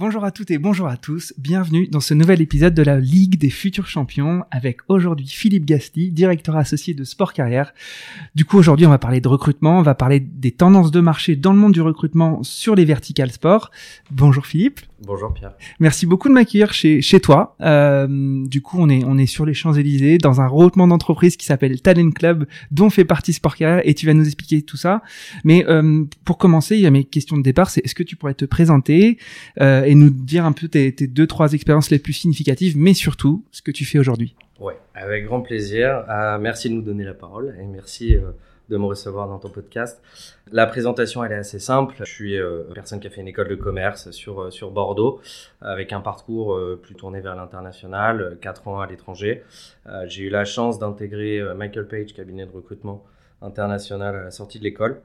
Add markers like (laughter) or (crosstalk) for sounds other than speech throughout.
Bonjour à toutes et bonjour à tous, bienvenue dans ce nouvel épisode de la Ligue des futurs champions avec aujourd'hui Philippe Gasti, directeur associé de Sport Carrière. Du coup aujourd'hui on va parler de recrutement, on va parler des tendances de marché dans le monde du recrutement sur les verticales sport. Bonjour Philippe. Bonjour Pierre. Merci beaucoup de m'accueillir chez, chez toi. Euh, du coup, on est, on est sur les Champs-Élysées dans un regroupement d'entreprises qui s'appelle Talent Club, dont fait partie Sport Carrière, et tu vas nous expliquer tout ça. Mais euh, pour commencer, il y a mes questions de départ, c'est est-ce que tu pourrais te présenter euh, et nous dire un peu tes, deux, trois expériences les plus significatives, mais surtout ce que tu fais aujourd'hui Ouais, avec grand plaisir. Euh, merci de nous donner la parole et merci euh, de me recevoir dans ton podcast. La présentation, elle est assez simple. Je suis euh, une personne qui a fait une école de commerce sur, euh, sur Bordeaux, avec un parcours plus tourné vers l'international, 4 ans à l'étranger. J'ai eu la chance d'intégrer Michael Page, cabinet de recrutement international à la sortie de l'école.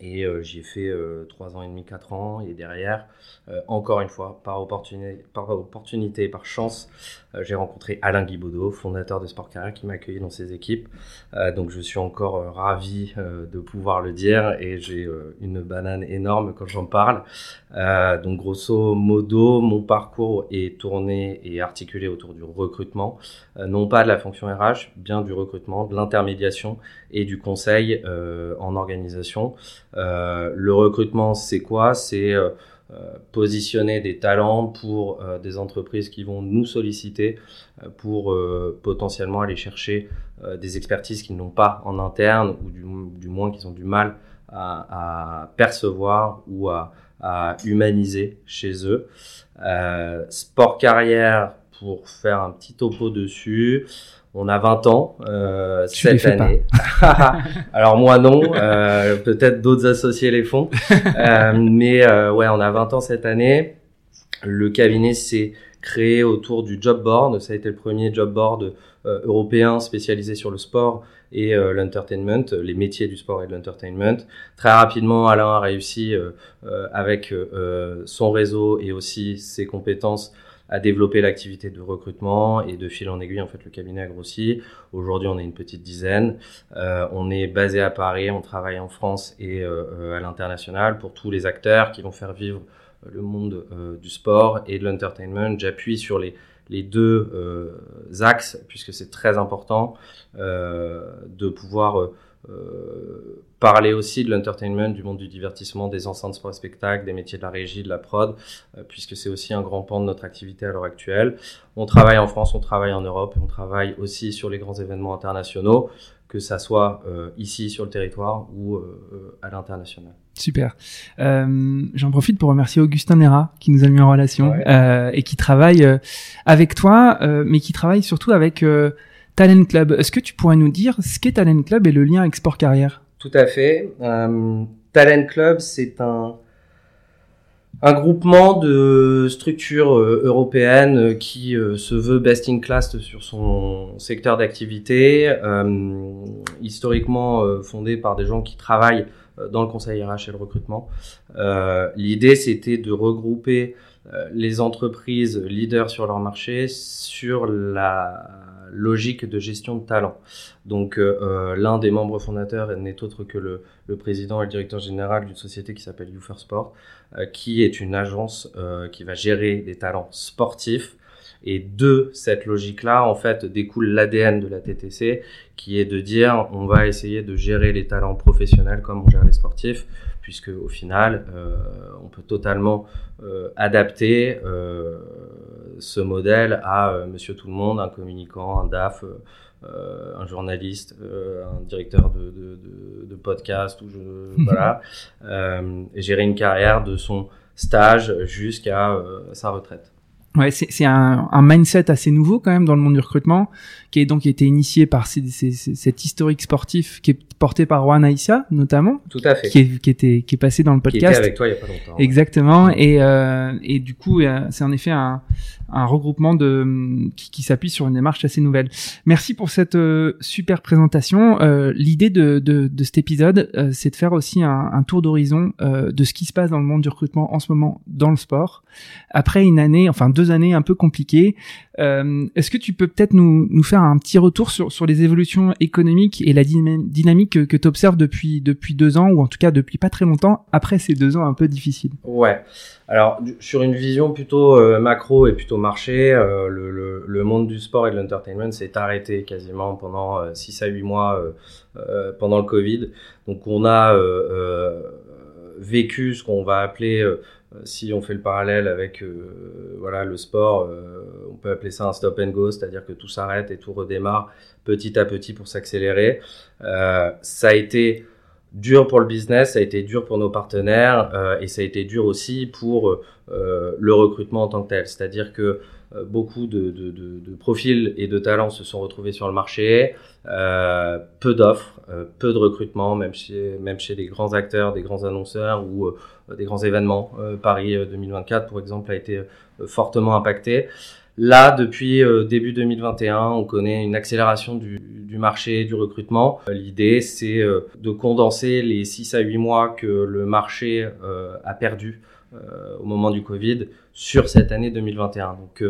Et euh, j'y ai fait euh, 3 ans et demi, 4 ans. Et derrière, euh, encore une fois, par opportunité, par, opportunité, par chance, euh, j'ai rencontré Alain Guibaudot, fondateur de Sport Carrière, qui m'a accueilli dans ses équipes. Donc je suis encore ravi de pouvoir le dire. Et j'ai une banane énorme quand j'en parle. donc grosso modo, mon parcours est tourné et articulé autour du recrutement. non pas de la fonction RH, bien du recrutement, de l'intermédiation et du conseil en organisation. Euh, le recrutement, c'est quoi? C'est euh, euh, positionner des talents pour des entreprises qui vont nous solliciter pour potentiellement aller chercher des expertises qu'ils n'ont pas en interne ou du, moins qu'ils ont du mal à, percevoir ou à, humaniser chez eux. sport carrière, pour faire un petit topo dessus. On a 20 ans euh, cette année. (laughs) (laughs) Alors moi non, euh, peut-être d'autres associés les font. euh, mais euh, ouais, on a 20 ans cette année. Le cabinet s'est créé autour du job board. Ça a été le premier job board euh, européen spécialisé sur le sport et euh, l'entertainment, les métiers du sport et de l'entertainment. Très rapidement, Alain a réussi euh, avec son réseau et aussi ses compétences à développer l'activité de recrutement et de fil en aiguille, en fait, le cabinet a grossi. Aujourd'hui, on est une petite dizaine. Euh, on est basé à Paris, on travaille en France et euh, à l'international pour tous les acteurs qui vont faire vivre le monde euh, du sport et de l'entertainment. J'appuie sur les, les deux euh, axes puisque c'est très important euh, de pouvoir euh, parler aussi de l'entertainment, du monde du divertissement, des enceintes sport spectacle, des métiers de la régie, de la prod, euh, puisque c'est aussi un grand pan de notre activité à l'heure actuelle. On travaille en France, on travaille en Europe, on travaille aussi sur les grands événements internationaux, que ça soit euh, ici sur le territoire ou à l'international. Super. J'en profite pour remercier Augustin Nera qui nous a mis en relation ouais. Et qui travaille avec toi, mais qui travaille surtout avec Talent Club. Est-ce que tu pourrais nous dire ce qu'est Talent Club et le lien avec Sport Carrière? Tout à fait. Euh, Talent Club, c'est un, un groupement de structures euh, européennes euh, qui se veut best in class sur son secteur d'activité, historiquement fondé par des gens qui travaillent dans le conseil RH et le recrutement. L'idée, c'était de regrouper les entreprises leaders sur leur marché sur la logique de gestion de talent. Donc euh, l'un des membres fondateurs n'est autre que le, président et le directeur général d'une société qui s'appelle You Sport, euh, qui est une agence euh, qui va gérer des talents sportifs. Et de cette logique-là, en fait, découle l'ADN de la TTC, qui est de dire on va essayer de gérer les talents professionnels comme on gère les sportifs, puisque au final, euh, on peut totalement euh, adapter euh, ce modèle à Monsieur Tout le Monde, un communicant, un DAF, un journaliste, un directeur de, de, de, podcast, ou je, (laughs) voilà, et gérer une carrière de son stage jusqu'à sa retraite. Ouais, c'est un, un, mindset assez nouveau quand même dans le monde du recrutement, qui est donc été initié par ces, ces, cet historique sportif qui est porté par Juan Aïssa notamment. Tout à fait. Qui, est, qui était qui est passé dans le podcast. Qui était avec toi il y a pas longtemps. Exactement. Et euh, et du coup euh, c'est en effet un, un regroupement de qui, qui s'appuie sur une démarche assez nouvelle. Merci pour cette euh, super présentation. Euh, L'idée de, de, de cet épisode, euh, c'est de faire aussi un, un tour d'horizon de ce qui se passe dans le monde du recrutement en ce moment dans le sport. Après une année, enfin deux années un peu compliquées, est-ce que tu peux peut-être nous, faire un petit retour sur, sur les évolutions économiques et la dynamique que, que tu observes depuis, depuis deux ans, ou en tout cas depuis pas très longtemps, après ces deux ans un peu difficiles? Ouais. Alors, sur une vision plutôt euh, macro et plutôt marché, euh, le, monde du sport et de l'entertainment s'est arrêté quasiment pendant 6 euh, à 8 mois pendant le Covid. Donc, on a vécu ce qu'on va appeler si on fait le parallèle avec voilà le sport, on peut appeler ça un stop and go, c'est-à-dire que tout s'arrête et tout redémarre petit à petit pour s'accélérer. Euh, ça a été dur pour le business, ça a été dur pour nos partenaires euh, et ça a été dur aussi pour euh, le recrutement en tant que tel. C'est-à-dire que euh, beaucoup de, profils et de talents se sont retrouvés sur le marché, euh, peu d'offres, euh, peu de recrutement, même chez, même des grands acteurs, des grands annonceurs ou des grands événements. Paris 2024, pour exemple, a été fortement impacté. Là, depuis euh, début 2021, on connaît une accélération du, du marché du recrutement. Euh, l'idée, c'est euh, de condenser les 6 à 8 mois que le marché a perdu au moment du Covid sur cette année 2021. Donc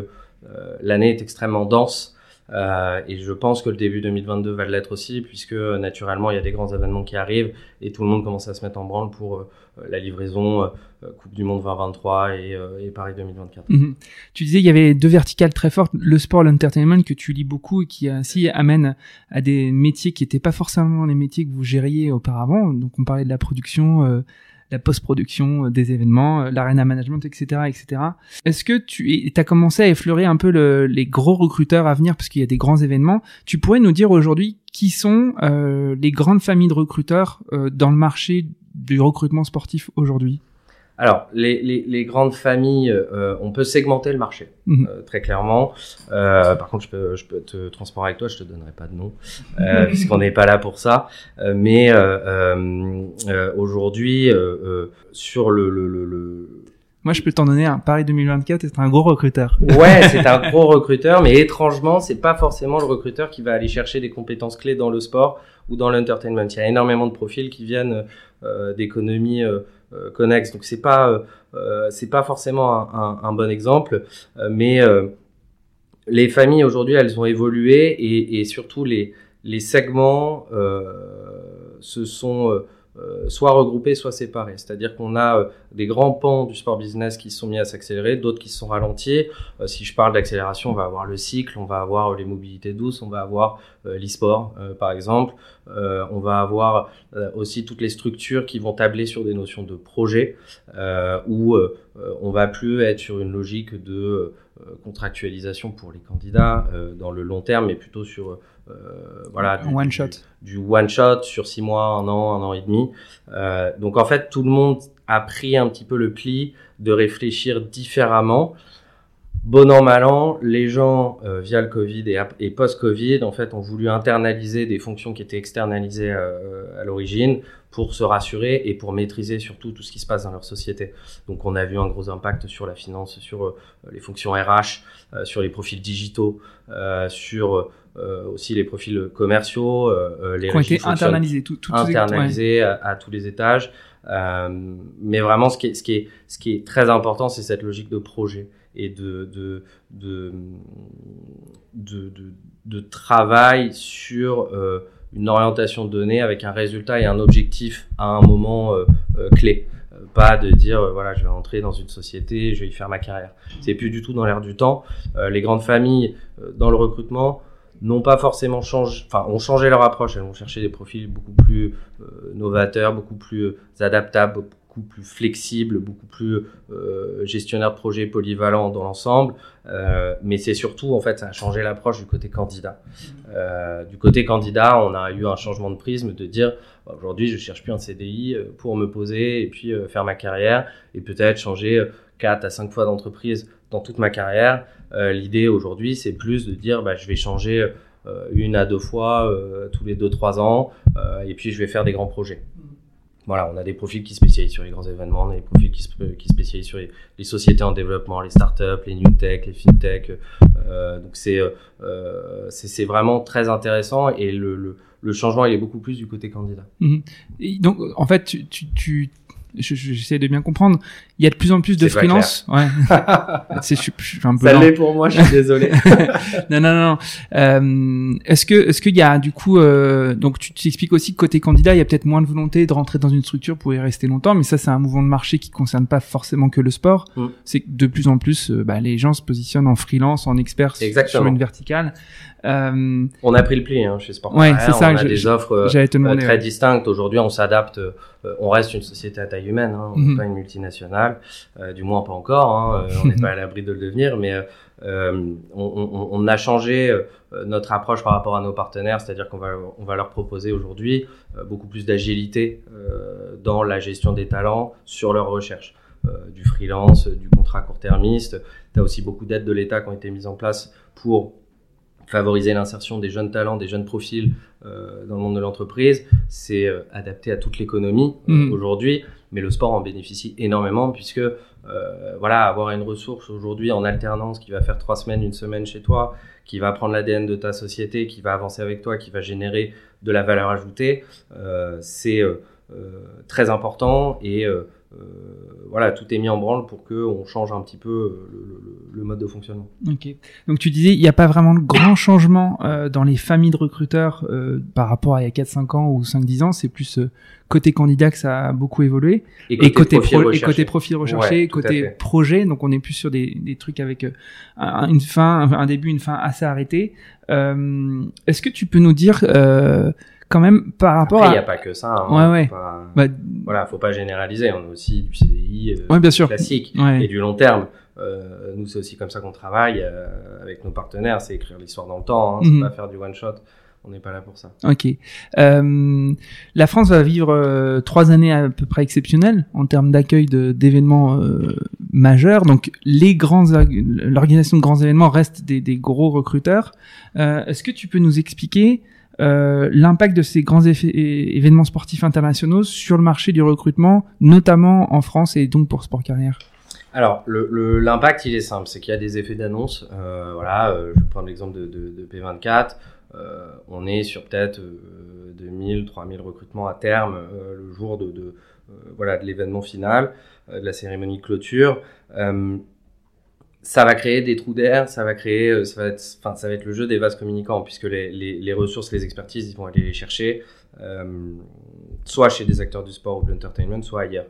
l'année est extrêmement dense. Euh, et je pense que le début 2022 va l'être aussi, puisque naturellement, il y a des grands événements qui arrivent et tout le monde commence à se mettre en branle pour euh, la livraison euh, Coupe du Monde 2023 et, et Paris 2024. Mhm. Tu disais il y avait deux verticales très fortes, le sport, l'entertainment, que tu lis beaucoup et qui ainsi amène à des métiers qui n'étaient pas forcément les métiers que vous gériez auparavant. Donc on parlait de la production la post-production euh, des événements, euh, l'arena management, etc., etc. Est-ce que tu as commencé à effleurer un peu le, les gros recruteurs à venir parce qu'il y a des grands événements Tu pourrais nous dire aujourd'hui qui sont euh, les grandes familles de recruteurs euh, dans le marché du recrutement sportif aujourd'hui? Alors, les, les, les, grandes familles, euh, on peut segmenter le marché, mhm. euh, très clairement. Euh, par contre, je peux, je peux avec toi, je te donnerai pas de nom, (laughs) puisqu'on n'est pas là pour ça. Mais aujourd'hui, sur le, le, le, le moi, je peux t'en donner un. Paris 2024, c'est un gros recruteur. (laughs) Ouais, c'est un gros recruteur, mais étrangement, c'est pas forcément le recruteur qui va aller chercher des compétences clés dans le sport ou dans l'entertainment. Il y a énormément de profils qui viennent euh, d'économies euh, connexes, donc c'est pas c'est pas forcément un, bon exemple, mais les familles aujourd'hui, elles ont évolué et, et surtout les les segments se sont euh, soit regroupés, soit séparés. C'est-à-dire qu'on a euh, des grands pans du sport business qui sont mis à s'accélérer, d'autres qui se sont ralentis. Euh, si je parle d'accélération, on va avoir le cycle, on va avoir les mobilités douces, on va avoir l'e-sport, par exemple. on va avoir aussi toutes les structures qui vont tabler sur des notions de projet, où on va plus être sur une logique de contractualisation pour les candidats dans le long terme, mais plutôt sur euh, voilà, du, one shot. Du, one shot sur six mois, un an, un an et demi. Euh, donc en fait, tout le monde a pris un petit peu le pli de réfléchir différemment. Bon an, mal an, les gens, euh, via le Covid et, et post-Covid, en fait, ont voulu internaliser des fonctions qui étaient externalisées euh, à l'origine pour se rassurer et pour maîtriser surtout tout ce qui se passe dans leur société. Donc, on a vu un gros impact sur la finance, sur euh, les fonctions RH, sur les profils digitaux, sur aussi les profils commerciaux, les qui ont été internalisés, tout, tout internalisés à, à, tous les étages. mais vraiment, ce qui est, ce qui est, ce qui est très important, c'est cette logique de projet et de, de, de, de, de travail sur euh, une orientation donnée avec un résultat et un objectif à un moment euh, euh, clé. Pas de dire voilà je vais entrer dans une société, je vais y faire ma carrière. C'est plus du tout dans l'air du temps. les grandes familles dans le recrutement n'ont pas forcément changé, enfin ont changé leur approche. Elles vont chercher des profils beaucoup plus novateurs, beaucoup plus adaptables, plus flexible, beaucoup plus euh, gestionnaire de projet polyvalent dans l'ensemble. Euh, mais c'est surtout, en fait, ça a changé l'approche du côté candidat. Euh, du côté candidat, on a eu un changement de prisme de dire bah, aujourd'hui, je cherche plus un CDI pour me poser et puis faire ma carrière et peut-être changer 4 à 5 fois d'entreprise dans toute ma carrière. L'idée aujourd'hui, c'est plus de dire bah, je vais changer une à deux fois tous les 2-3 ans et puis je vais faire des grands projets voilà, on a des profils qui spécialisent sur les grands événements, on a des profils qui, qui spécialisent sur les, sociétés en développement, les startups, les new tech, les fintech. Euh, donc euh, c'est c'est vraiment très intéressant et le, le, changement il est beaucoup plus du côté candidat. Mhm. donc en fait tu j'essaie de bien comprendre. Il y a de plus en plus de freelance. Ouais. (laughs) c'est je, je, un peu Ça l'est pour moi, je suis désolé. (laughs) non, non, non. Euh, est-ce que, est-ce qu'il y a du coup, euh, donc tu t'expliques aussi que côté candidat, il y a peut-être moins de volonté de rentrer dans une structure pour y rester longtemps, mais ça, c'est un mouvement de marché qui concerne pas forcément que le sport. Mm. C'est que de plus en plus, euh, bah, les gens se positionnent en freelance, en expert sur une verticale. Euh... On a pris le pli hein, chez Sport. Ouais, c'est ça. On a des offres euh, très distinctes. Aujourd'hui, on s'adapte. Euh, on reste une société à taille humaine. Hein, on n'est mhm. pas une multinationale, euh, du moins pas encore. Hein, on n'est pas à l'abri de le devenir, mais on, on, on, a changé notre approche par rapport à nos partenaires, c'est-à-dire qu'on va, on va leur proposer aujourd'hui beaucoup plus d'agilité dans la gestion des talents sur leur recherche. du freelance, du contrat court-termiste. Tu as aussi beaucoup d'aides de l'État qui ont été mises en place pour favoriser l'insertion des jeunes talents, des jeunes profils euh, dans le monde de l'entreprise. C'est euh, adapté à toute l'économie euh, mm. aujourd'hui, mais le sport en bénéficie énormément puisque voilà, avoir une ressource aujourd'hui en alternance qui va faire trois semaines, une semaine chez toi, qui va prendre l'ADN de ta société, qui va avancer avec toi, qui va générer de la valeur ajoutée, c'est très important et euh, voilà, tout est mis en branle pour que on change un petit peu euh, le, mode de fonctionnement. Ok. Donc tu disais, il n'y a pas vraiment de grand changement euh, dans les familles de recruteurs par rapport à il y a 4-5 ans ou 5-10 ans. C'est plus côté candidat que ça a beaucoup évolué. Et côté, profil, et côté profil recherché, côté projet. Donc on est plus sur des, des trucs avec une fin, un début, une fin assez arrêtée. Est-ce que tu peux nous dire quand même par rapport il n'y a pas que ça. Hein, ouais, ouais. bah... Voilà, faut pas généraliser. On a aussi du CDI euh, bien sûr. classique et du long terme. Euh, nous, c'est aussi comme ça qu'on travaille euh, avec nos partenaires. C'est écrire l'histoire dans le temps. Hein, C'est mhm. pas faire du one shot. On n'est pas là pour ça. Ok. Euh, la France va vivre euh, trois années à peu près exceptionnelles en termes d'accueil d'événements euh, majeurs. Donc, les grands, l'organisation de grands événements reste des, des gros recruteurs. Est-ce que tu peux nous expliquer euh, l'impact de ces grands événements sportifs internationaux sur le marché du recrutement, notamment en France et donc pour Sport Carrière alors, l'impact, il est simple, c'est qu'il y a des effets d'annonce. Euh, voilà, euh, je vais prendre l'exemple de, de, de, P24. Euh, on est sur peut-être 2000, 3000 recrutements à terme le jour de l'événement final, de la cérémonie de clôture ça va créer des trous d'air, ça va créer, euh, ça va être, enfin, ça va être le jeu des vases communicants puisque les, les, les ressources, les expertises, ils vont aller les chercher, euh, soit chez des acteurs du sport ou de l'entertainment, soit ailleurs.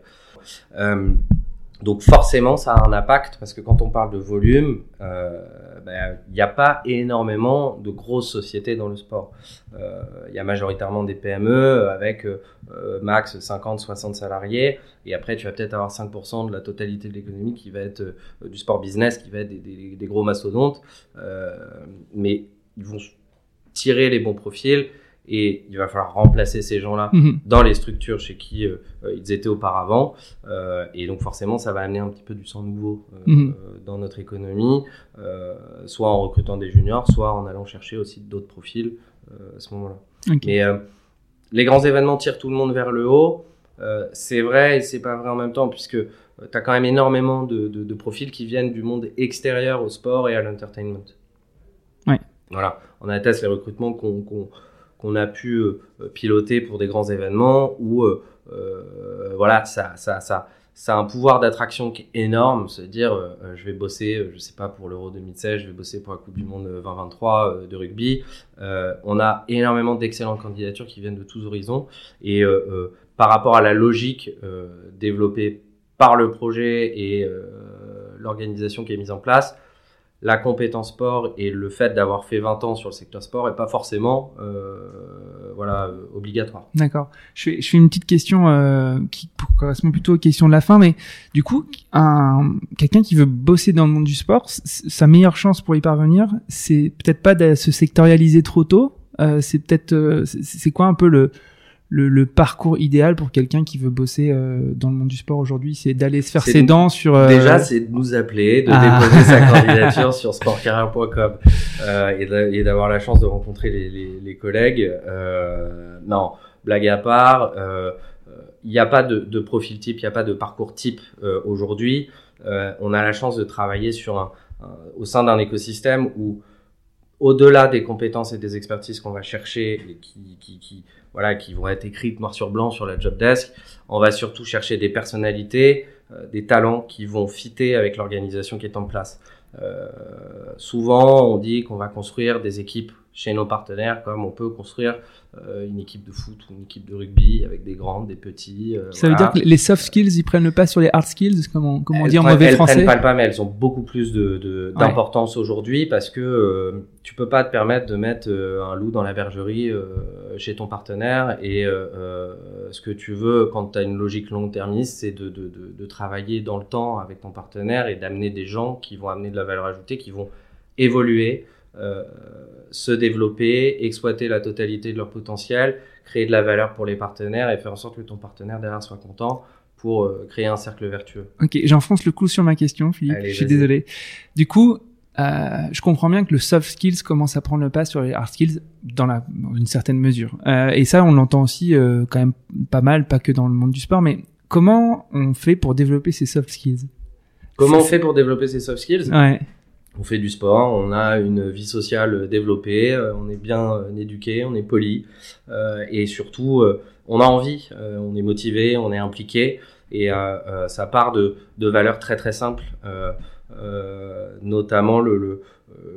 Euh, donc forcément, ça a un impact parce que quand on parle de volume, euh, ben, il n'y a pas énormément de grosses sociétés dans le sport. Euh, il y a majoritairement des PME avec euh, max 50-60 salariés et après tu vas peut-être avoir 5% de la totalité de l'économie qui va être du sport business, qui va être des, des gros mastodontes. mais ils vont tirer les bons profils et il va falloir remplacer ces gens-là mhm. dans les structures chez qui euh, euh, ils étaient auparavant. Euh, et donc forcément, ça va amener un petit peu du sang nouveau mhm. dans notre économie, soit en recrutant des juniors, soit en allant chercher aussi d'autres profils à ce moment-là. Mais les grands événements tirent tout le monde vers le haut. c'est vrai et c'est pas vrai en même temps, puisque tu as quand même énormément de, de, profils qui viennent du monde extérieur au sport et à l'entertainment. Ouais. Voilà, on atteste les recrutements qu'on qu'on a pu euh, piloter pour des grands événements où euh, euh, voilà ça ça ça ça a un pouvoir d'attraction énorme, se dire je vais bosser, je sais pas pour l'Euro 2016, je vais bosser pour la Coupe du Monde 2023 de rugby. on a énormément d'excellentes candidatures qui viennent de tous horizons et par rapport à la logique développée par le projet et l'organisation qui est mise en place, la compétence sport et le fait d'avoir fait 20 ans sur le secteur sport est pas forcément euh, voilà euh, obligatoire. D'accord. Je fais, je fais une petite question euh, qui correspond plutôt aux questions de la fin, mais du coup, un quelqu'un qui veut bosser dans le monde du sport, sa meilleure chance pour y parvenir, c'est peut-être pas de se sectorialiser trop tôt. Euh, c'est peut-être, euh, c'est quoi un peu le le, le, parcours idéal pour quelqu'un qui veut bosser euh, dans le monde du sport aujourd'hui C'est d'aller se faire ses dents sur... Euh... Déjà, c'est de nous appeler, de ah. déposer sa (laughs) candidature sur sportcarrière.com euh, et d'avoir la chance de rencontrer les, les, les collègues. Euh, non, blague à part, euh, il n'y a pas de, de, profil type, il n'y a pas de parcours type aujourd'hui. on a la chance de travailler sur un, au sein d'un écosystème où au-delà des compétences et des expertises qu'on va chercher et qui, qui, qui voilà, qui vont être écrites noir sur blanc sur la job desk. On va surtout chercher des personnalités, euh, des talents qui vont fitter avec l'organisation qui est en place. Euh, souvent, on dit qu'on va construire des équipes chez nos partenaires, comme on peut construire euh, une équipe de foot ou une équipe de rugby avec des grands, des petits. Euh, ça veut dire que les soft skills, ils prennent le pas sur les hard skills, comment, comment dire en mauvais elles français Elles prennent pas le pas, mais elles ont beaucoup plus de d'importance aujourd'hui parce que euh, tu peux pas te permettre de mettre euh, un loup dans la bergerie chez ton partenaire et ce que tu veux quand tu as une logique long-termiste, c'est de, de travailler dans le temps avec ton partenaire et d'amener des gens qui vont amener de la valeur ajoutée, qui vont évoluer. Euh, se développer, exploiter la totalité de leur potentiel, créer de la valeur pour les partenaires et faire en sorte que ton partenaire derrière soit content pour euh, créer un cercle vertueux. Ok, j'enfonce le coup sur ma question, Philippe. je suis désolé. Du coup, euh, je comprends bien que le soft skills commence à prendre le pas sur les hard skills dans, la, dans une certaine mesure. Euh, et ça, on l'entend aussi euh, quand même pas mal, pas que dans le monde du sport, mais comment on fait pour développer ces soft skills? Comment on fait pour développer ces soft skills? Ouais on fait du sport, on a une vie sociale développée, euh, on est bien euh, éduqué, on est poli euh, et surtout on a envie, on est motivé, on est impliqué et ça part de, valeurs très très simples, notamment le,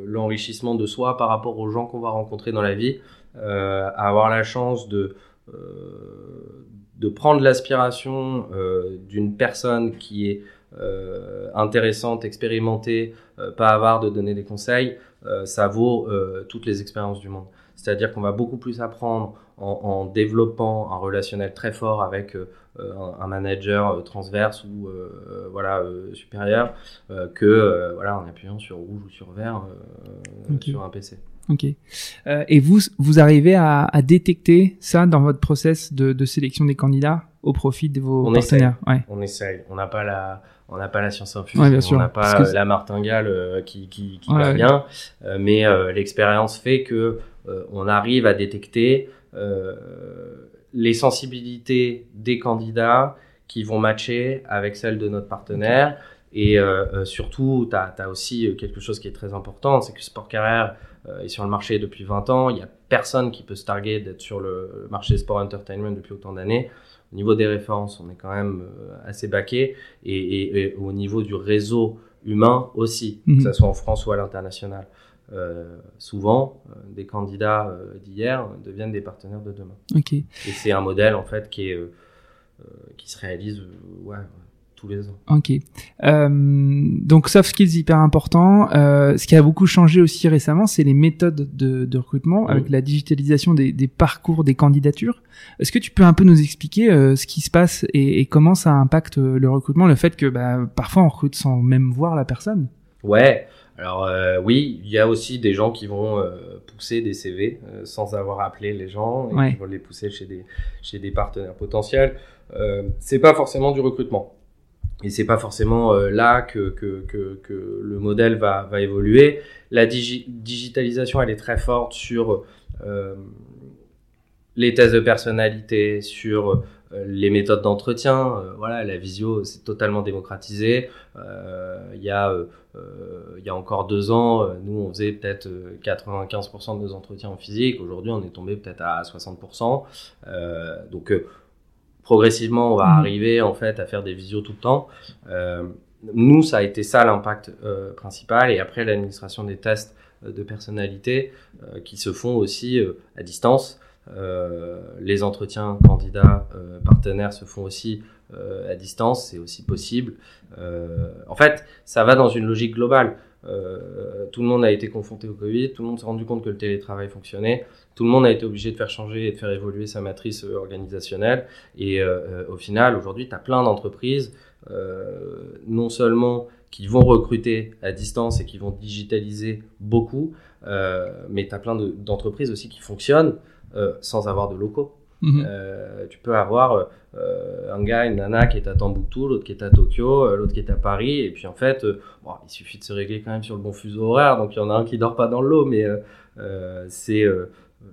l'enrichissement de soi par rapport aux gens qu'on va rencontrer dans la vie, avoir la chance de prendre l'aspiration d'une personne qui est intéressante, expérimentée, euh, pas avare de donner des conseils, euh, ça vaut toutes les expériences du monde. C'est-à-dire qu'on va beaucoup plus apprendre en, en, développant un relationnel très fort avec un, manager transverse ou voilà supérieur que voilà en appuyant sur rouge ou sur vert sur un PC. Ok. et vous, vous arrivez à, à, détecter ça dans votre process de, de sélection des candidats? Au profit de vos on partenaires ouais. On essaye. On n'a pas la, on n'a pas la science infuse, on n'a pas euh, la martingale euh, qui, qui, qui va bien, euh, mais l'expérience fait que on arrive à détecter les sensibilités des candidats qui vont matcher avec celles de notre partenaire. Et surtout, tu as, aussi quelque chose qui est très important, c'est que Sport Carrière est sur le marché depuis 20 ans. Il n'y a personne qui peut se targuer d'être sur le marché Sport Entertainment depuis autant d'années. Au niveau des références, on est quand même euh, assez baqué. Et, au niveau du réseau humain aussi, que mhm. ce soit en France ou à l'international. Euh, souvent, euh, des candidats d'hier deviennent des partenaires de demain. Et c'est un modèle en fait qui est qui se réalise ouais, les ans. Ok. Euh, donc soft skills hyper important. Euh, ce qui a beaucoup changé aussi récemment, c'est les méthodes de, de recrutement avec la digitalisation des, des, parcours des candidatures. Est-ce que tu peux un peu nous expliquer euh, ce qui se passe et, et, comment ça impacte le recrutement, le fait que bah, parfois on recrute sans même voir la personne? Ouais. Alors euh, oui, il y a aussi des gens qui vont euh, pousser des CV euh, sans avoir appelé les gens et qui vont les pousser chez des chez des partenaires potentiels. C'est pas forcément du recrutement et c'est pas forcément euh, là que, que, que, le modèle va, va évoluer. La digitalisation, elle est très forte sur euh, les tests de personnalité, sur euh, les méthodes d'entretien. Voilà, la visio, c'est totalement démocratisé. Il y y a encore deux ans, nous on faisait peut-être 95% de nos entretiens en physique. Aujourd'hui, on est tombé peut-être à 60%. donc progressivement, on va mmh. arriver en fait à faire des visios tout le temps. Euh, nous, ça a été ça l'impact euh, principal. Et après, l'administration des tests euh, de personnalité euh, qui se font aussi euh, à distance. les entretiens candidats partenaires se font aussi à distance, c'est aussi possible. en fait, ça va dans une logique globale. Tout le monde a été confronté au Covid, tout le monde s'est rendu compte que le télétravail fonctionnait, tout le monde a été obligé de faire changer et de faire évoluer sa matrice organisationnelle. Et au final, aujourd'hui, tu as plein d'entreprises, non seulement qui vont recruter à distance et qui vont digitaliser beaucoup, mais tu as plein d'entreprises aussi qui fonctionnent sans avoir de locaux. Mhm. Euh, tu peux avoir euh, un gars, une nana qui est à Tambouctou, l'autre qui est à Tokyo, euh, l'autre qui est à Paris, et puis en fait, bon, il suffit de se régler quand même sur le bon fuseau horaire, donc il y en a un qui dort pas dans l'eau, mais c'est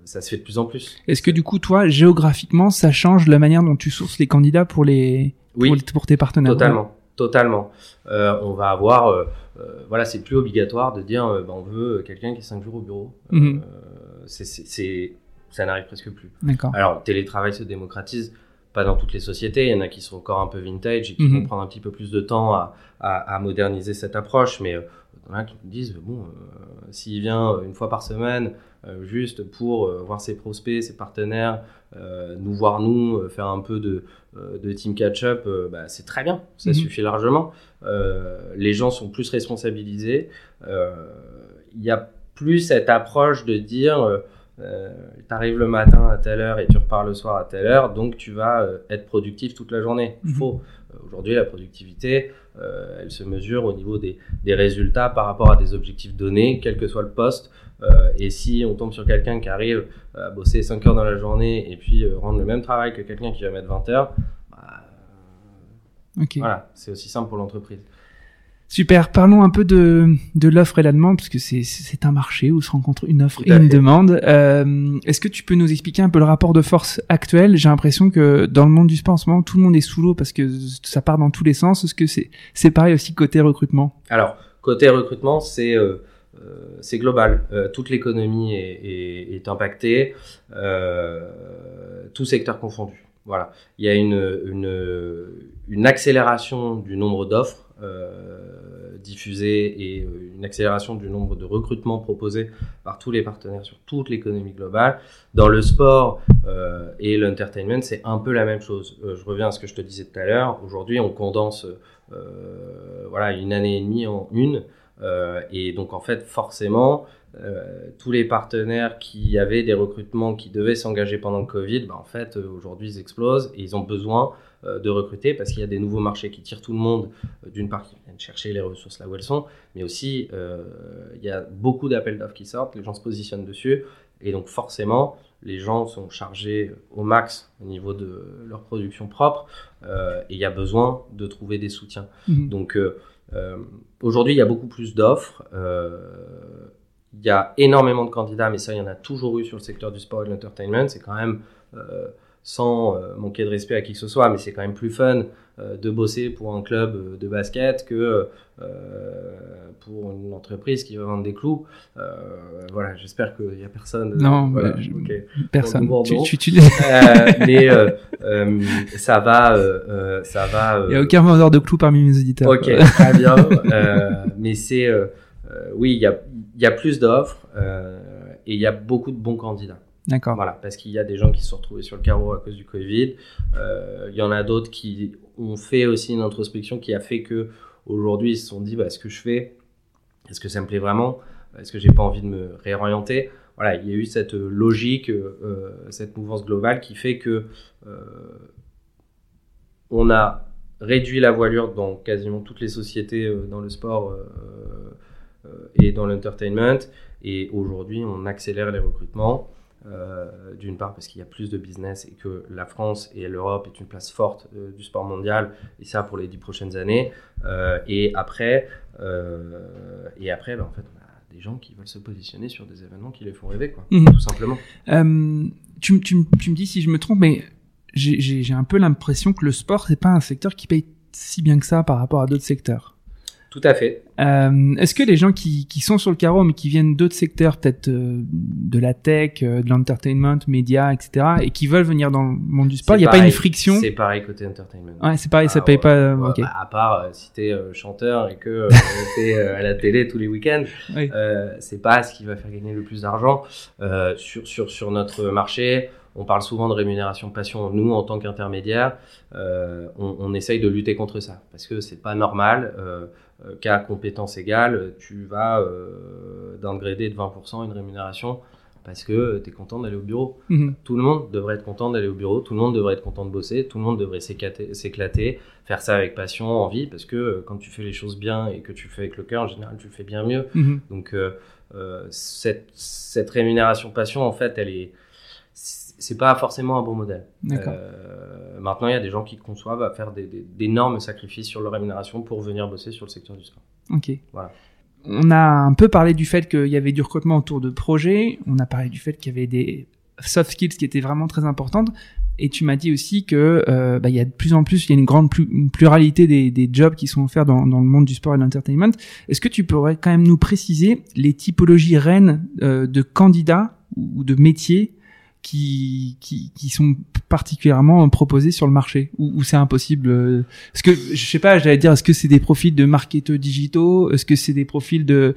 ça se fait de plus en plus. Est-ce que du coup, toi, géographiquement, ça change la manière dont tu sources les candidats pour les pour, tes partenaires? Totalement, totalement. on va avoir, voilà, c'est plus obligatoire de dire, bah, on veut quelqu'un qui est 5 jours au bureau. Mhm. c'est ça n'arrive presque plus. Alors, le télétravail se démocratise, pas dans toutes les sociétés. Il y en a qui sont encore un peu vintage et qui mhm. vont prendre un petit peu plus de temps à, à, moderniser cette approche. Mais euh, il y en a qui me disent, bon, euh, s'il vient une fois par semaine, euh, juste pour voir ses prospects, ses partenaires, nous voir nous, faire un peu de, de team catch-up, bah, c'est très bien, ça mhm. suffit largement. les gens sont plus responsabilisés. Il y a plus cette approche de dire euh, tu arrives le matin à telle heure et tu repars le soir à telle heure, donc tu vas euh, être productif toute la journée. Mhm. Faux. Euh, aujourd'hui, la productivité, elle se mesure au niveau des, des, résultats par rapport à des objectifs donnés, quel que soit le poste. et si on tombe sur quelqu'un qui arrive à bosser 5 heures dans la journée et puis rendre le même travail que quelqu'un qui va mettre 20 heures, bah, voilà, c'est aussi simple pour l'entreprise. Super. Parlons un peu de, de l'offre et la demande, parce que c'est un marché où se rencontre une offre et une demande. Euh, Est-ce que tu peux nous expliquer un peu le rapport de force actuel? J'ai l'impression que dans le monde du sport en ce moment, tout le monde est sous l'eau parce que ça part dans tous les sens. Est-ce que c'est pareil aussi côté recrutement? Alors, côté recrutement, c'est euh, euh c'est global. Euh, toute l'économie est, est, est, impactée, euh, tout secteur confondu. Voilà. Il y a une, une, une accélération du nombre d'offres euh, diffusée et euh, une accélération du nombre de recrutements proposés par tous les partenaires sur toute l'économie globale. Dans le sport euh, et l'entertainment, c'est un peu la même chose. je reviens à ce que je te disais tout à l'heure. Aujourd'hui, on condense voilà une année et demie en une. et donc en fait, forcément, tous les partenaires qui avaient des recrutements qui devaient s'engager pendant le Covid, bah, en fait, aujourd'hui, ils explosent et ils ont besoin euh, de recruter parce qu'il y a des nouveaux marchés qui tirent tout le monde, euh, d'une part qui viennent chercher les ressources là où elles sont, mais aussi euh, il y a beaucoup d'appels d'offres qui sortent, les gens se positionnent dessus, et donc forcément les gens sont chargés au max au niveau de leur production propre, et il y a besoin de trouver des soutiens. Mhm. Donc aujourd'hui il y a beaucoup plus d'offres. Il y a énormément de candidats, mais ça, il y en a toujours eu sur le secteur du sport et de l'entertainment. C'est quand même sans euh, manquer de respect à qui que ce soit, mais c'est quand même plus fun euh, de bosser pour un club euh, de basket que pour une entreprise qui va vendre des clous. voilà, j'espère qu'il n'y a personne. Non, personne. mais ça va, ça va. Il n'y a aucun vendeur de clous parmi mes éditeurs. Ok, très bien. mais c'est, oui, il y a, y a plus d'offres et il y a beaucoup de bons candidats. D'accord. Voilà, parce qu'il y a des gens qui se sont retrouvés sur le carreau à cause du Covid. Euh, il y en a d'autres qui ont fait aussi une introspection qui a fait que aujourd'hui ils se sont dit bah, ce que je fais, est-ce que ça me plaît vraiment? Est-ce que j'ai pas envie de me réorienter? Voilà, il y a eu cette logique, euh, cette mouvance globale qui fait que euh, on a réduit la voilure dans quasiment toutes les sociétés dans le sport et dans l'entertainment. Et aujourd'hui, on accélère les recrutements. Euh, d'une part parce qu'il y a plus de business et que la France et l'Europe est une place forte euh, du sport mondial et ça pour les dix prochaines années euh, et après et après ben, en fait on a des gens qui veulent se positionner sur des événements qui les font rêver quoi mhm. tout simplement tu, tu, tu, me dis si je me trompe mais j'ai un peu l'impression que le sport c'est pas un secteur qui paye si bien que ça par rapport à d'autres secteurs tout à fait. Euh, Est-ce que les gens qui, qui sont sur le carreau mais qui viennent d'autres secteurs, peut-être euh, de la tech, euh, de l'entertainment, médias, etc., et qui veulent venir dans le monde du sport, il n'y a pas une friction? C'est pareil côté entertainment. Ouais, c'est pareil, ça ah, paye pas. Euh, bah, à part si t'es chanteur et que (laughs) t'es à la télé tous les week-ends, c'est pas ce qui va faire gagner le plus d'argent sur sur sur notre marché. On parle souvent de rémunération passion. Nous, en tant qu'intermédiaire, on, on, essaye de lutter contre ça parce que c'est pas normal qu'à compétence égale, tu vas downgrader de 20% une rémunération parce que tu es content d'aller au bureau. Mhm. Tout le monde devrait être content d'aller au bureau, tout le monde devrait être content de bosser, tout le monde devrait s'éclater, faire ça avec passion, envie, parce que euh, quand tu fais les choses bien et que tu le fais avec le cœur, en général, tu le fais bien mieux. Mhm. Donc, euh, euh, cette, cette, rémunération passion, en fait, elle est. C'est pas forcément un bon modèle. maintenant, il y a des gens qui conçoivent à faire d'énormes sacrifices sur leur rémunération pour venir bosser sur le secteur du sport. Ok. Voilà on a un peu parlé du fait qu'il y avait du recrutement autour de projets, on a parlé du fait qu'il y avait des soft skills qui étaient vraiment très importantes, et tu m'as dit aussi que euh, bah, il y a de plus en plus, il y a une grande pluralité des, jobs qui sont offerts dans, le monde du sport et de l'entertainment. Est-ce que tu pourrais quand même nous préciser les typologies reines euh, de candidats ou de métiers qui, qui, qui sont particulièrement proposés sur le marché ou, c'est impossible Est-ce que je sais pas, j'allais dire, est-ce que c'est des profils de marketeurs digitaux Est-ce que c'est des profils de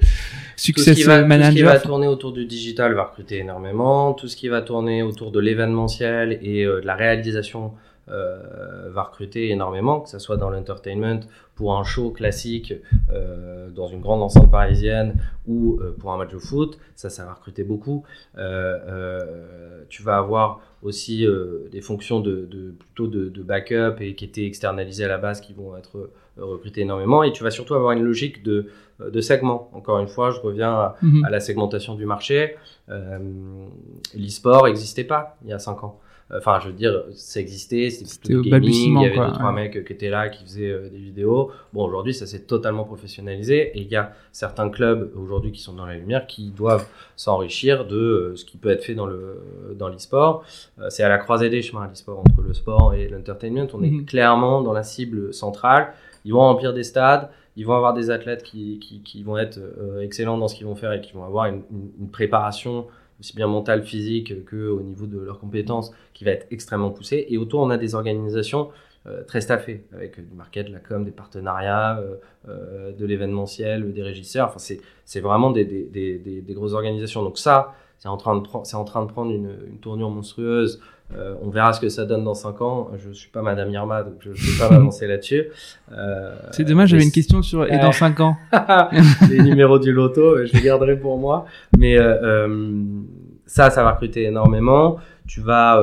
success manager Tout ce qui va tourner autour du digital va recruter énormément. Tout ce qui va tourner autour de l'événementiel et euh, de la réalisation euh, va recruter énormément, que ce soit dans l'entertainment, pour un show classique euh, dans une grande enceinte parisienne ou euh, pour un match de foot, ça, ça va recruter beaucoup. tu vas avoir aussi des fonctions de, plutôt de, backup et qui étaient externalisées à la base qui vont être recrutées énormément. Et tu vas surtout avoir une logique de, de segment. Encore une fois, je reviens à, mhm. à la segmentation du marché. L'e-sport n'existait pas il y a 5 ans. Enfin, je veux dire, ça existait, c'était plutôt gaming, il y avait deux, trois mecs qui étaient là, qui faisaient euh, des vidéos. Bon, aujourd'hui, ça s'est totalement professionnalisé et il y a certains clubs aujourd'hui qui sont dans la lumière qui doivent s'enrichir de euh, ce qui peut être fait dans le dans l'e-sport. Euh, c'est à la croisée des chemins, l'e-sport, entre le sport et l'entertainment. On est mhm. clairement dans la cible centrale. Ils vont remplir des stades, ils vont avoir des athlètes qui, qui, qui vont être excellents dans ce qu'ils vont faire et qui vont avoir une, une, une préparation aussi bien mental, physique que au niveau de leurs compétences, qui va être extrêmement poussé. Et autour, on a des organisations euh, très staffées, avec du market, de la com, des partenariats, euh, euh, de l'événementiel, des régisseurs. Enfin, c'est vraiment des, des, des, des, grosses organisations. Donc ça, c'est en, train de c'est en train de prendre une, une tournure monstrueuse. Euh, on verra ce que ça donne dans 5 ans. Je suis pas Madame Irma, donc je ne vais pas (laughs) m'avancer là-dessus. Euh, c'est dommage, j'avais une question sur et dans 5 ans. (laughs) les numéros du loto, je les garderai pour moi. Mais euh, ça, ça va recruter énormément. Tu vas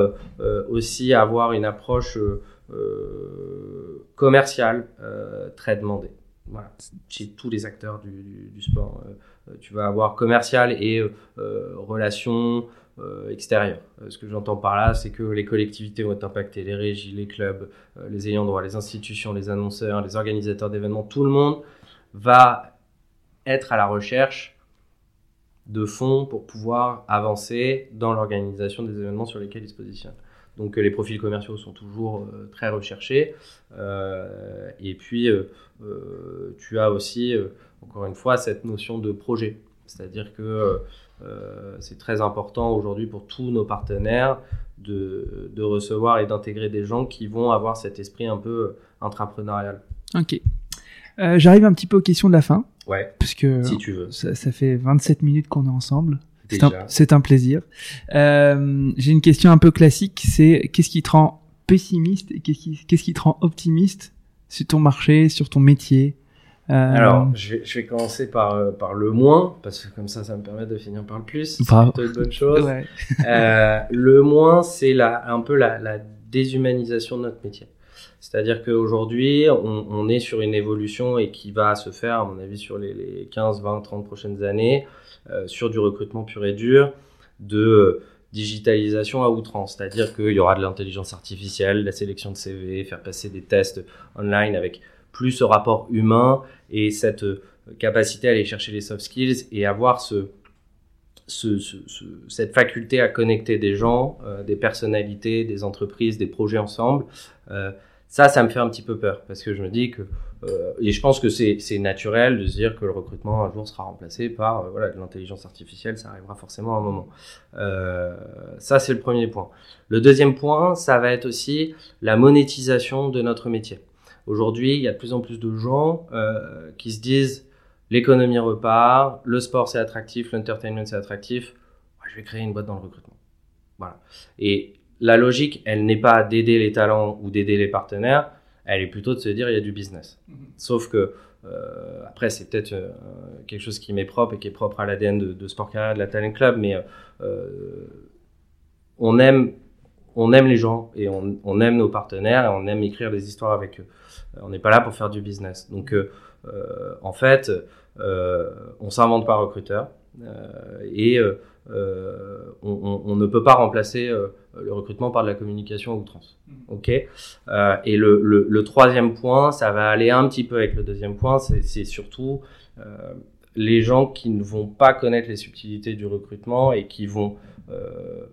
aussi avoir une approche commerciale très demandée. Voilà, chez tous les acteurs du, du sport. tu vas avoir commercial et relations euh, extérieur. Euh, ce que j'entends par là, c'est que les collectivités vont être impactées, les régies, les clubs, euh, les ayants droit, les institutions, les annonceurs, les organisateurs d'événements, tout le monde va être à la recherche de fonds pour pouvoir avancer dans l'organisation des événements sur lesquels ils se positionnent. Donc les profils commerciaux sont toujours très recherchés. et puis tu as aussi, encore une fois, cette notion de projet. C'est-à-dire que euh, c'est très important aujourd'hui pour tous nos partenaires de, de recevoir et d'intégrer des gens qui vont avoir cet esprit un peu intrapreneurial. Ok. Euh, J'arrive un petit peu aux questions de la fin. Ouais. Parce que si tu veux. Ça, ça fait 27 minutes qu'on est ensemble. C'est un, un, plaisir. Euh, J'ai une question un peu classique, c'est qu'est-ce qui te rend pessimiste et qu'est-ce qui, te rend optimiste sur ton marché, sur ton métier? euh, Alors, je vais, je vais commencer par, euh, par le moins, parce que comme ça, ça me permet de finir par le plus. C'est plutôt une bonne chose. Ouais. euh, le moins, c'est un peu la, la déshumanisation de notre métier. C'est-à-dire qu'aujourd'hui, on, on, est sur une évolution et qui va se faire, à mon avis, sur les, les 15, 20, 30 prochaines années, euh, sur du recrutement pur et dur, de digitalisation à outrance. C'est-à-dire qu'il y aura de l'intelligence artificielle, la sélection de CV, faire passer des tests online avec plus ce rapport humain et cette euh, capacité à aller chercher les soft skills et avoir ce, ce, ce, cette faculté à connecter des gens, euh, des personnalités, des entreprises, des projets ensemble. Euh, ça, ça me fait un petit peu peur parce que je me dis que, euh, et je pense que c'est naturel de se dire que le recrutement un jour sera remplacé par voilà, l'intelligence artificielle, ça arrivera forcément à un moment. ça, c'est le premier point. Le deuxième point, ça va être aussi la monétisation de notre métier. Aujourd'hui, il y a de plus en plus de gens euh, qui se disent l'économie repart, le sport c'est attractif, l'entertainment c'est attractif, je vais créer une boîte dans le recrutement. Voilà. Et la logique, elle n'est pas d'aider les talents ou d'aider les partenaires, elle est plutôt de se dire il y a du business. Mhm. Sauf que euh, après, c'est peut-être euh, quelque chose qui m'est propre et qui est propre à l'ADN de, Sport Carrière, de la Talent Club, mais euh, on aime on aime les gens et on, aime nos partenaires et on aime écrire des histoires avec eux. On n'est pas là pour faire du business. Donc, en fait, on s'invente pas recruteur et on, ne peut pas remplacer le recrutement par de la communication à outrance. Mmh. Ok? Euh, et le, le, troisième point, ça va aller un petit peu avec le deuxième point, c'est surtout euh, les gens qui ne vont pas connaître les subtilités du recrutement et qui vont euh,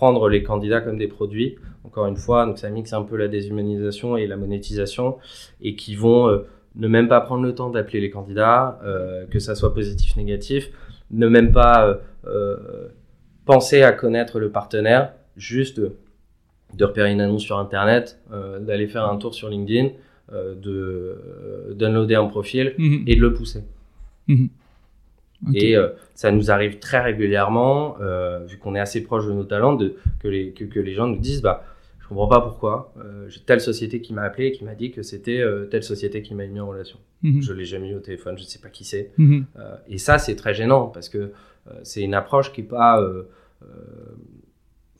prendre les candidats comme des produits. Encore une fois, donc ça mixe un peu la déshumanisation et la monétisation et qui vont ne même pas prendre le temps d'appeler les candidats, que ça soit positif, négatif, ne même pas penser à connaître le partenaire juste de repérer une annonce sur Internet, euh, d'aller faire un tour sur LinkedIn, euh, de euh, downloader un profil mhm. et de le pousser. Mhm. Et ça nous arrive très régulièrement, vu qu'on est assez proche de nos talents, de, que, les, que, les gens nous disent bah, Je comprends pas pourquoi. J'ai telle société qui m'a appelé et qui m'a dit que c'était telle société qui m'a mis en relation. Mhm. Je l'ai jamais eu au téléphone, je ne sais pas qui c'est. et ça, c'est très gênant parce que c'est une approche qui n'est pas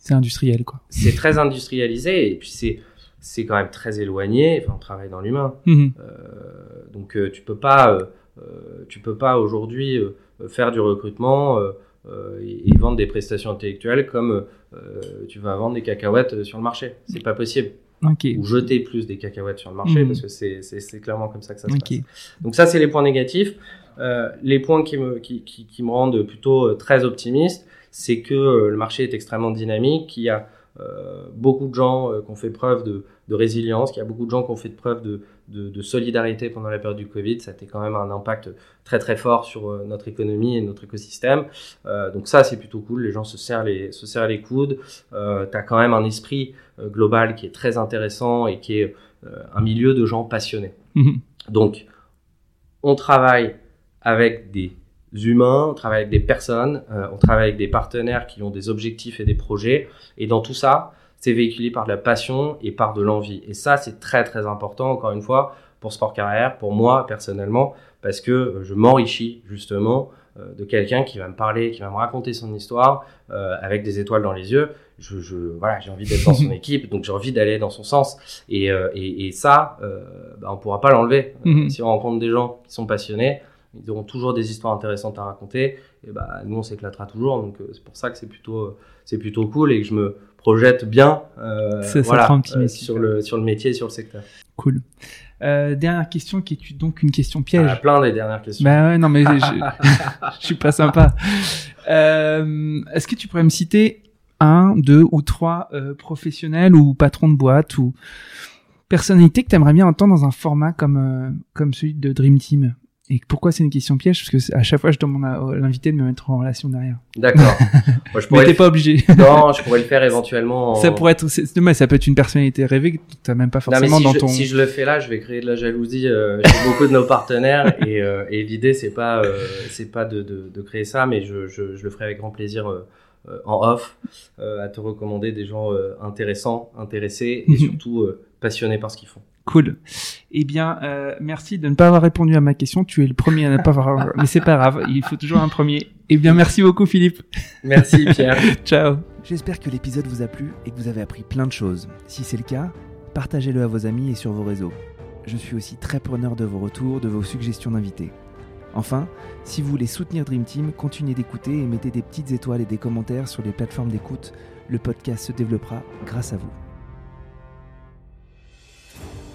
c'est industriel, quoi. C'est très industrialisé et puis c'est c'est quand même très éloigné. Enfin, on travaille dans l'humain, mhm. euh, donc euh, tu peux pas euh, tu peux pas aujourd'hui faire du recrutement et, vendre des prestations intellectuelles comme tu vas vendre des cacahuètes sur le marché. C'est pas possible. Ou jeter plus des cacahuètes sur le marché mhm. parce que c'est clairement comme ça que ça se passe. Donc ça c'est les points négatifs. les points qui me qui, qui, qui me rendent plutôt très optimiste c'est que euh, le marché est extrêmement dynamique, qu'il y a euh, beaucoup de gens euh, qui ont fait preuve de, résilience, qu'il y a beaucoup de gens qui ont fait preuve de, de, solidarité pendant la période du Covid. Ça a été quand même un impact très très fort sur notre économie et notre écosystème. donc ça, c'est plutôt cool. Les gens se serrent les, se serrent les coudes. Euh, tu as quand même un esprit global qui est très intéressant et qui est un milieu de gens passionnés. Mhm. Donc, on travaille avec des humains, on travaille avec des personnes, euh, on travaille avec des partenaires qui ont des objectifs et des projets. Et dans tout ça, c'est véhiculé par de la passion et par de l'envie. Et ça, c'est très très important, encore une fois, pour Sport Carrière, pour moi personnellement, parce que euh, je m'enrichis justement euh, de quelqu'un qui va me parler, qui va me raconter son histoire avec des étoiles dans les yeux. Je, je voilà, j'ai envie d'être dans son (laughs) équipe, donc j'ai envie d'aller dans son sens. Et, et, et ça, bah, on pourra pas l'enlever. Mm-hmm. Si on rencontre des gens qui sont passionnés, ils auront toujours des histoires intéressantes à raconter. Et bah, nous, on s'éclatera toujours. Donc, euh, c'est pour ça que c'est plutôt, euh, c'est plutôt cool et que je me projette bien euh, voilà, euh, sur, le, sur le métier et sur le secteur. Cool. dernière question qui est donc une question piège. Ah, plein des dernières questions. Bah ouais, non, mais je, (laughs) (laughs) je suis pas sympa. Est-ce que tu pourrais me citer un, deux ou trois professionnels ou patrons de boîte ou personnalités que tu aimerais bien entendre dans un format comme, comme celui de Dream Team? Et pourquoi c'est une question piège? Parce que à chaque fois, je demande à l'invité de me mettre en relation derrière. D'accord. (laughs) Moi, je pourrais Mais t'es pas obligé. (laughs) non, je pourrais le faire éventuellement. Ça pourrait être, mais ça peut être une personnalité rêvée que t'as même pas forcément si dans je, ton. Si je le fais là, je vais créer de la jalousie euh, chez beaucoup de nos partenaires (laughs) et, euh, et l'idée c'est pas euh, c'est pas de, de, de, créer ça, mais je, je, je, le ferai avec grand plaisir. En off, à te recommander des gens intéressants, intéressés et surtout passionnés par ce qu'ils font. Cool. Eh bien, euh, merci de ne pas avoir répondu à ma question. Tu es le premier à ne pas avoir, (laughs) mais c'est pas grave. Il faut toujours un premier. Eh bien, merci beaucoup, Philippe. Merci, (laughs) Pierre. Ciao. J'espère que l'épisode vous a plu et que vous avez appris plein de choses. Si c'est le cas, partagez-le à vos amis et sur vos réseaux. Je suis aussi très preneur de vos retours, de vos suggestions d'invités. Enfin, si vous voulez soutenir Dream Team, continuez d'écouter et mettez des petites étoiles et des commentaires sur les plateformes d'écoute. Le podcast se développera grâce à vous.